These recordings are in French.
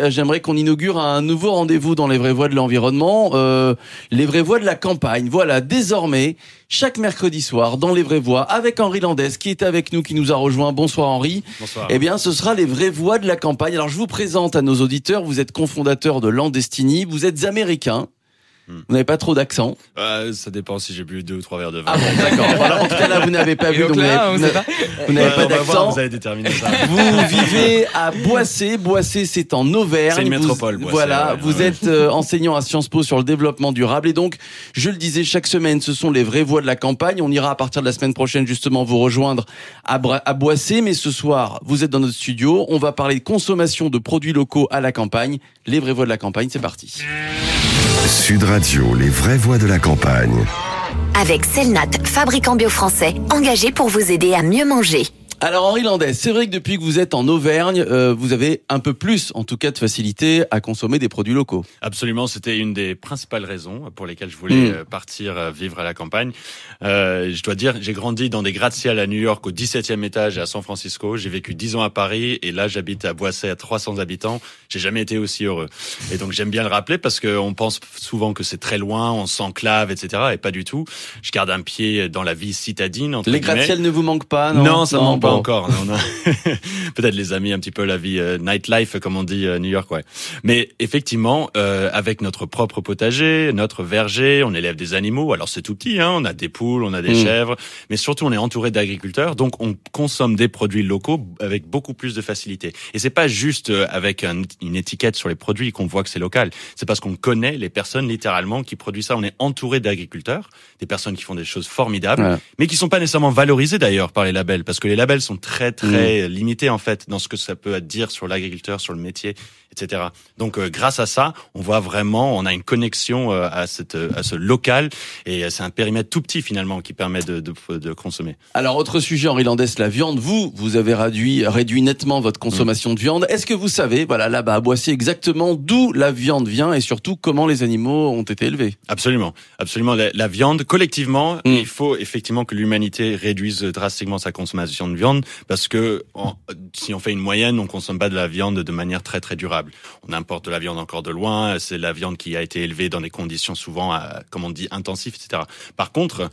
euh, j'aimerais qu'on inaugure un nouveau rendez-vous dans les vraies voies de l'environnement, euh, les vraies voies de la campagne. Voilà, désormais, chaque mercredi soir, dans les vraies voies, avec Henri Landès, qui est avec nous, qui nous a rejoint. Bonsoir Henri. Bonsoir. Eh bien, ce sera les vraies voies de la campagne. Alors, je vous présente à nos auditeurs, vous êtes cofondateur de Landestini, vous êtes américain. Hmm. Vous n'avez pas trop d'accent. Euh, ça dépend si j'ai bu deux ou trois verres de vin. Ah bon, d'accord. Voilà, en tout cas, là, vous n'avez pas Et vu, donc donc vous là, vous n'avez pas. d'accent. vous allez déterminer ça. Vous vivez à Boissé. Boissé, c'est en Auvergne. C'est une Vous- métropole, Boissé, Voilà, ouais, vous ouais. êtes euh, enseignant à Sciences Po sur le développement durable. Et donc, je le disais, chaque semaine, ce sont les vraies voix de la campagne. On ira à partir de la semaine prochaine, justement, vous rejoindre à, Bra- à Boissé. Mais ce soir, vous êtes dans notre studio. On va parler de consommation de produits locaux à la campagne. Les vraies voix de la campagne, c'est parti. Sud Radio, les vraies voix de la campagne. Avec Selnat, fabricant bio français, engagé pour vous aider à mieux manger. Alors Henri Landais, c'est vrai que depuis que vous êtes en Auvergne, euh, vous avez un peu plus, en tout cas, de facilité à consommer des produits locaux. Absolument, c'était une des principales raisons pour lesquelles je voulais Mm. euh, partir euh, vivre à la campagne. Euh, je dois dire, j'ai grandi dans des gratte-ciel à New York au 17e étage et à San Francisco. J'ai vécu 10 ans à Paris et là j'habite à Boissé à 300 habitants. J'ai jamais été aussi heureux. Et donc j'aime bien le rappeler parce qu'on pense souvent que c'est très loin, on s'enclave, etc. Et pas du tout. Je garde un pied dans la vie citadine. Entre Les gratte-ciel ne vous manquent pas, non? Non, ça ne manque pas encore. Non, non. Peut-être les amis, un petit peu la vie euh, nightlife, comme on dit euh, New York, ouais. Mais effectivement, euh, avec notre propre potager, notre verger, on élève des animaux. Alors c'est tout petit, hein. On a des poules, on a des Mm. chèvres, mais surtout on est entouré d'agriculteurs, donc on consomme des produits locaux avec beaucoup plus de facilité. Et c'est pas juste euh, avec un- une étiquette sur les produits qu'on voit que c'est local. C'est parce qu'on connaît les personnes littéralement qui produisent ça. On est entouré d'agriculteurs, des personnes qui font des choses formidables Ouais. mais qui sont pas nécessairement valorisés d'ailleurs par les labels, parce que les labels sont très Mm. très limités en fait dans ce que ça peut dire sur l'agriculteur, sur le métier, etc. Donc euh, grâce à ça, on voit vraiment, on a une connexion euh, à cette à ce local et euh, c'est un périmètre tout petit finalement qui permet de de, de consommer. Alors, autre sujet, Henri Landès, la viande. Vous, vous avez réduit, réduit nettement votre consommation de viande. Est-ce que vous savez, voilà, là-bas à Boissy, exactement d'où la viande vient et surtout comment les animaux ont été élevés? Absolument, absolument. La, la viande, collectivement, Mm. il faut effectivement que l'humanité réduise drastiquement sa consommation de viande parce que en- si on fait une moyenne, on consomme pas de la viande de manière très très durable. On importe de la viande encore de loin. C'est la viande qui a été élevée dans des conditions souvent, euh, comme on dit, intensives, etc. Par contre,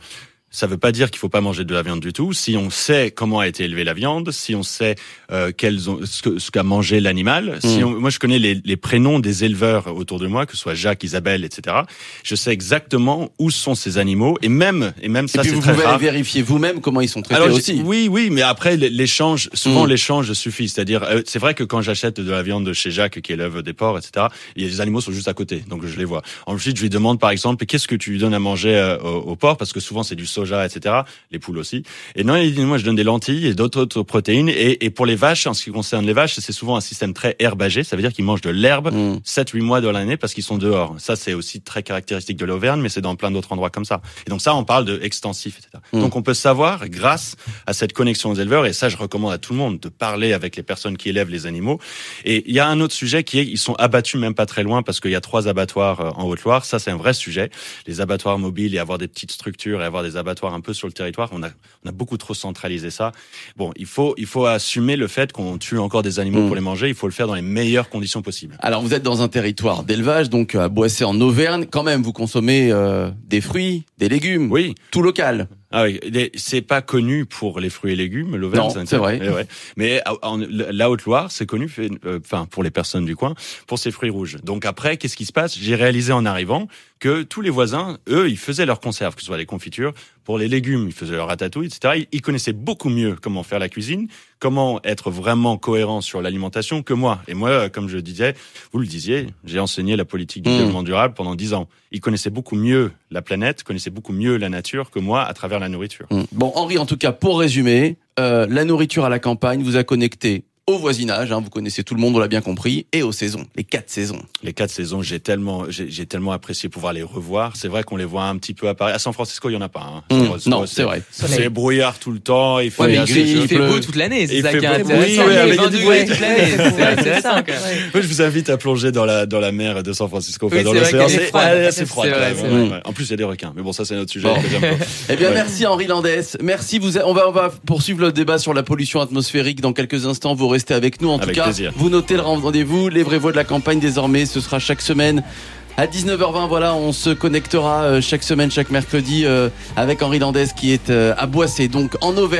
ça veut pas dire qu'il faut pas manger de la viande du tout. Si on sait comment a été élevée la viande, si on sait euh, quels ont, ce qu'a mangé l'animal, si Mm. on- moi je connais les, les prénoms des éleveurs autour de moi, que ce soit Jacques, Isabelle, etc. Je sais exactement où sont ces animaux et même et même ça c'est vous très pouvez rare. aller vérifier vous-même comment ils sont traités Alors, aussi. oui, oui, mais après l'échange, souvent Mm. l'échange suffit. C'est-à-dire, euh, c'est vrai que quand j'achète de la viande de chez Jacques qui élève des porcs, etc., et les animaux sont juste à côté, donc je les vois. Ensuite, je lui demande par exemple, qu'est-ce que tu lui donnes à manger euh, au, au porc, parce que souvent c'est du soja, etc. Les poules aussi. Et non, il dit moi je donne des lentilles et d'autres autres protéines. Et, et pour les vaches, en ce qui concerne les vaches, c'est souvent un système très herbagé. Ça veut dire qu'ils mangent de l'herbe Mm. 7-8 mois de l'année parce qu'ils sont dehors. Ça, c'est aussi très caractéristique de l'Auvergne, mais c'est dans plein d'autres endroits comme ça. Et donc ça, on parle de extensif, etc. Mm. Donc on peut savoir, grâce à cette connexion aux éleveurs, et ça, je recommande à tout le monde de parler avec les personnes qui élèvent les animaux. Et il y a un autre sujet qui est, ils sont abattus même pas très loin parce qu'il y a trois abattoirs euh, en Haute-Loire. Ça, c'est un vrai sujet. Les abattoirs mobiles et avoir des petites structures et avoir des abattoirs un peu sur le territoire, on a, on a beaucoup trop centralisé ça. Bon, il faut, il faut assumer le fait qu'on tue encore des animaux Mm. pour les manger. Il faut le faire dans les meilleures conditions possibles. Alors vous êtes dans un territoire d'élevage, donc à Boissé en Auvergne, quand même vous consommez euh, des fruits, des légumes, Oui, tout local. Ah oui, c'est pas connu pour les fruits et légumes, l'Auvergne. C'est vrai. Eh ouais. Mais en- en- la Haute-Loire, c'est connu, euh, enfin pour les personnes du coin, pour ses fruits rouges. Donc après, qu'est-ce qui se passe? J'ai réalisé en arrivant que tous les voisins, eux, ils faisaient leurs conserves, que ce soit les confitures. Pour les légumes, ils faisaient leur ratatouille, etc. Ils, connaissaient beaucoup mieux comment faire la cuisine, comment être vraiment cohérent sur l'alimentation que moi. Et moi, euh, comme je disais, vous le disiez, j'ai enseigné la politique du Mm. développement durable pendant dix ans. Ils connaissaient beaucoup mieux la planète, connaissaient beaucoup mieux la nature que moi à travers la nourriture. Mm. Bon, Henri, en tout cas, pour résumer, euh, la nourriture à la campagne vous a connecté au voisinage, hein, vous connaissez tout le monde, on l'a bien compris, et aux saisons, les quatre saisons. Les quatre saisons, j'ai tellement, j'ai tellement apprécié pouvoir les revoir. C'est vrai qu'on les voit un petit peu à Paris. À San Francisco, il y en a pas. Hein. Mm. Francisco, Non, c'est vrai. C'est brouillard tout le temps. Il fait Ouais, mais il, assez gris, chaud. il fait beau toute l'année, c'est Il ça fait qui est intéressant. Oui, ouais, avec 20 du degrés bruit. toute l'année, c'est intéressant quand même. Moi, je vous invite à plonger dans la dans la mer de San Francisco, enfin, Oui, dans c'est vrai l'océan. C'est assez froid. En plus, il y a des requins. Mais bon, ça, c'est un autre sujet. Eh bien, merci Henri Landès. Merci. Vous, on va, on va poursuivre le débat sur la pollution atmosphérique dans quelques instants. Vous rester avec nous. En Avec tout cas, plaisir. vous notez le rendez-vous. Les vraies voix de la campagne désormais, ce sera chaque semaine. À 19h20, voilà, on se connectera euh, chaque semaine, chaque mercredi euh, avec Henri Landès qui est euh, à Boissé, donc en Auvergne.